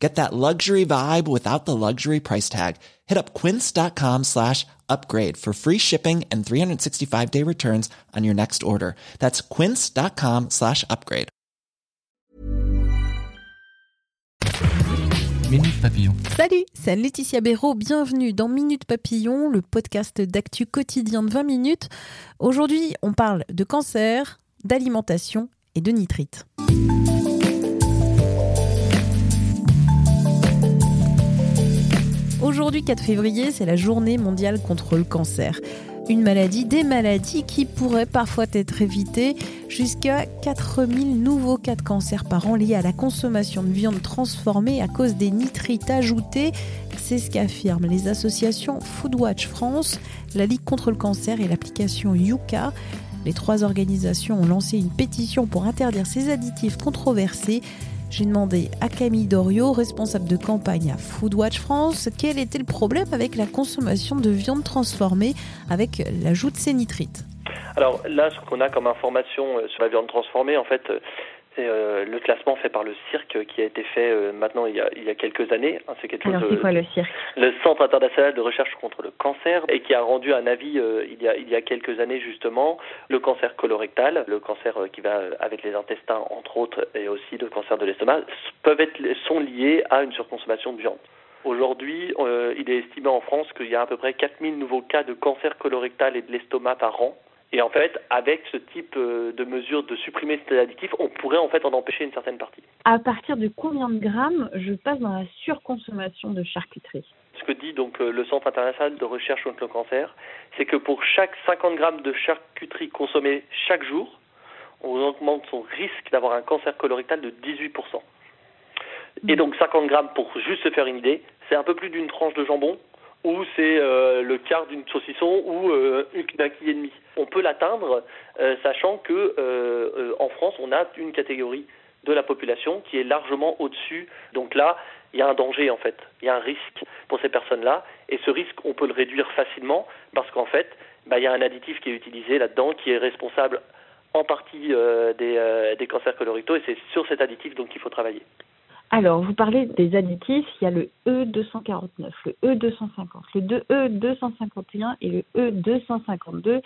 Get that luxury vibe without the luxury price tag. Hit up quince.com slash upgrade for free shipping and 365 day returns on your next order. That's quince.com slash upgrade. Minute Papillon. Salut, c'est Laetitia Béraud. Bienvenue dans Minute Papillon, le podcast d'actu quotidien de 20 minutes. Aujourd'hui, on parle de cancer, d'alimentation et de nitrite. Aujourd'hui, 4 février, c'est la journée mondiale contre le cancer. Une maladie, des maladies qui pourraient parfois être évitées. Jusqu'à 4000 nouveaux cas de cancer par an liés à la consommation de viande transformée à cause des nitrites ajoutés. C'est ce qu'affirment les associations Foodwatch France, la Ligue contre le cancer et l'application Yuka. Les trois organisations ont lancé une pétition pour interdire ces additifs controversés. J'ai demandé à Camille Doriot, responsable de campagne à Foodwatch France, quel était le problème avec la consommation de viande transformée avec l'ajout de ces nitrites? Alors là, ce qu'on a comme information euh, sur la viande transformée, en fait, euh, c'est euh, le classement fait par le cirque qui a été fait euh, maintenant il y, a, il y a quelques années. Hein, c'est quelque chose. Alors c'est quoi le cirque? Le Centre international de recherche contre le cancer et qui a rendu un avis euh, il y a il y a quelques années justement le cancer colorectal, le cancer qui va avec les intestins entre autres et aussi le cancer de l'estomac peuvent être sont liés à une surconsommation de viande. Aujourd'hui, il est estimé en France qu'il y a à peu près 4000 nouveaux cas de cancer colorectal et de l'estomac par an et en fait, avec ce type euh, de mesure de supprimer cet additif, on pourrait en fait en empêcher une certaine partie. À partir de combien de grammes je passe dans la surconsommation de charcuterie? Ce que dit donc euh, le Centre international de recherche contre le cancer, c'est que pour chaque 50 grammes de charcuterie consommée chaque jour, on augmente son risque d'avoir un cancer colorectal de 18%. Et donc 50 grammes, pour juste se faire une idée, c'est un peu plus d'une tranche de jambon ou c'est euh, le quart d'une saucisson ou euh, d'un et demi. On peut l'atteindre, euh, sachant que en France, on a une catégorie de la population qui est largement au-dessus. Donc là, il y a un danger en fait, il y a un risque pour ces personnes-là, et ce risque, on peut le réduire facilement parce qu'en fait, bah, il y a un additif qui est utilisé là-dedans qui est responsable en partie des, des cancers colorectaux, et c'est sur cet additif donc qu'il faut travailler. Alors, vous parlez des additifs, il y a le E249, le E250, le E251 et le E252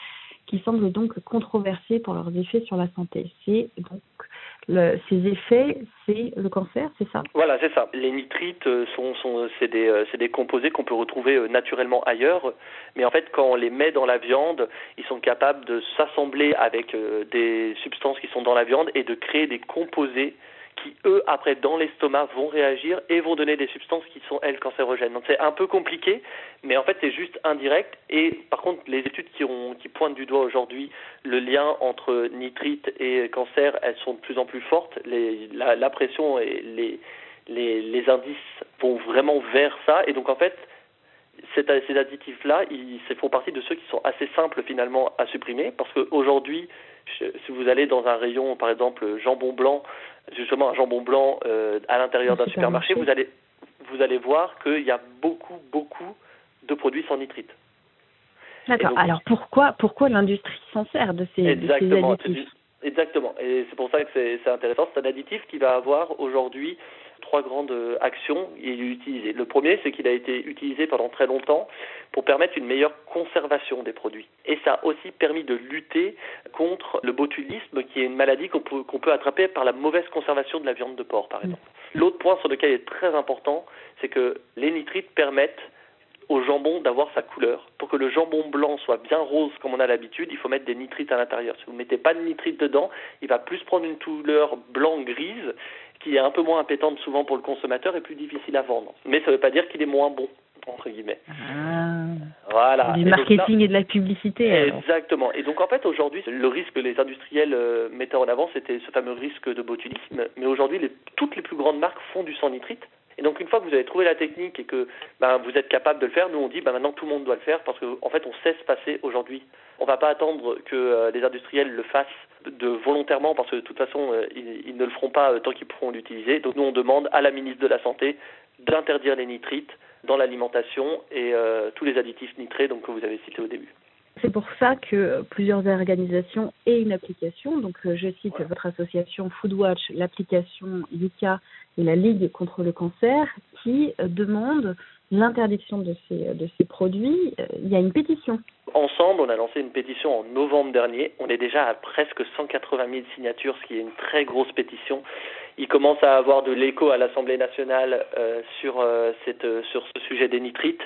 qui semblent donc controversés pour leurs effets sur la santé. C'est donc le, ces effets, c'est le cancer, c'est ça? Voilà, c'est ça. Les nitrites euh, sont, sont c'est des, euh, des, composés qu'on peut retrouver euh, naturellement ailleurs, mais en fait, quand on les met dans la viande, ils sont capables de s'assembler avec des substances qui sont dans la viande et de créer des composés qui, eux, après, dans l'estomac, vont réagir et vont donner des substances qui sont, elles, cancérogènes. Donc c'est un peu compliqué, mais en fait, c'est juste indirect. Et par contre, les études qui, pointent du doigt aujourd'hui le lien entre nitrite et cancer, elles sont de plus en plus fortes. La, pression et les indices vont vraiment vers ça. Et donc, en fait, ces additifs-là, ils font partie de ceux qui sont assez simples finalement à supprimer parce qu'aujourd'hui, si vous allez dans un rayon, par exemple, jambon blanc, justement un jambon blanc euh, à l'intérieur d'un supermarché, vous allez, vous allez voir qu'il y a beaucoup, beaucoup de produits sans nitrite. D'accord. Alors pourquoi, pourquoi l'industrie s'en sert de ces, exactement, de ces additifs? Exactement. Et c'est pour ça que c'est intéressant. C'est un additif qui va avoir aujourd'hui trois grandes actions. Il est utilisé. Le premier, c'est qu'il a été utilisé pendant très longtemps pour permettre une meilleure conservation des produits. Et ça a aussi permis de lutter contre le botulisme, qui est une maladie qu'on peut, qu'on peut attraper par la mauvaise conservation de la viande de porc, par exemple. L'autre point sur lequel il est très important, c'est que les nitrites permettent au jambon d'avoir sa couleur. Pour que le jambon blanc soit bien rose comme on a l'habitude, il faut mettre des nitrites à l'intérieur. Si vous ne mettez pas de nitrites dedans, il va plus prendre une couleur blanc-grise qui est un peu moins impétante souvent pour le consommateur et plus difficile à vendre. Mais ça ne veut pas dire qu'il est moins bon entre guillemets. Ah, voilà. Du marketing et, de la publicité. Exactement. Et donc en fait aujourd'hui, le risque que les industriels euh, mettaient en avant, c'était ce fameux risque de botulisme. Mais aujourd'hui, toutes les plus grandes marques font du sans nitrite Et donc une fois que vous avez trouvé la technique et que ben, vous êtes capable de le faire, nous on dit ben, maintenant tout le monde doit le faire parce qu'en en fait on sait se passer aujourd'hui. On ne va pas attendre que euh, les industriels le fassent de volontairement parce que de toute façon euh, ils, ne le feront pas euh, tant qu'ils pourront l'utiliser. Donc nous on demande à la ministre de la Santé d'interdire les nitrites dans l'alimentation et tous les additifs nitrés donc, que vous avez cités au début. C'est pour ça que plusieurs organisations et une application, donc je cite votre association Foodwatch, l'application Yuka et la Ligue contre le cancer, qui demandent l'interdiction de ces, de ces produits. Il y a une pétition Ensemble, on a lancé une pétition en novembre dernier. On est déjà à presque 180 000 signatures, ce qui est une très grosse pétition. Il commence à avoir de l'écho à l'Assemblée nationale euh, sur, euh, euh, sur ce sujet des nitrites.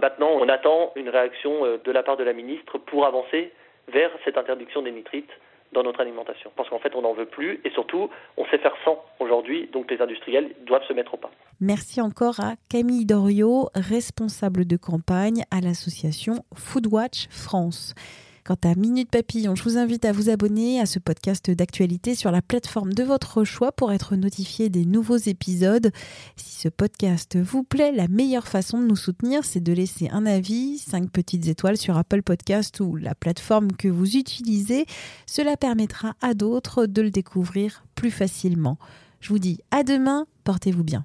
Maintenant, on attend une réaction de la part de la ministre pour avancer vers cette interdiction des nitrites dans notre alimentation. Parce qu'en fait, on n'en veut plus et surtout, on sait faire sans aujourd'hui, donc les industriels doivent se mettre au pas. Merci encore à Camille Doriot, responsable de campagne à l'association Foodwatch France. Quant à Minute Papillon, je vous invite à vous abonner à ce podcast d'actualité sur la plateforme de votre choix pour être notifié des nouveaux épisodes. Si ce podcast vous plaît, la meilleure façon de nous soutenir, c'est de laisser un avis, 5 petites étoiles sur Apple Podcast ou la plateforme que vous utilisez. Cela permettra à d'autres de le découvrir plus facilement. Je vous dis à demain, portez-vous bien.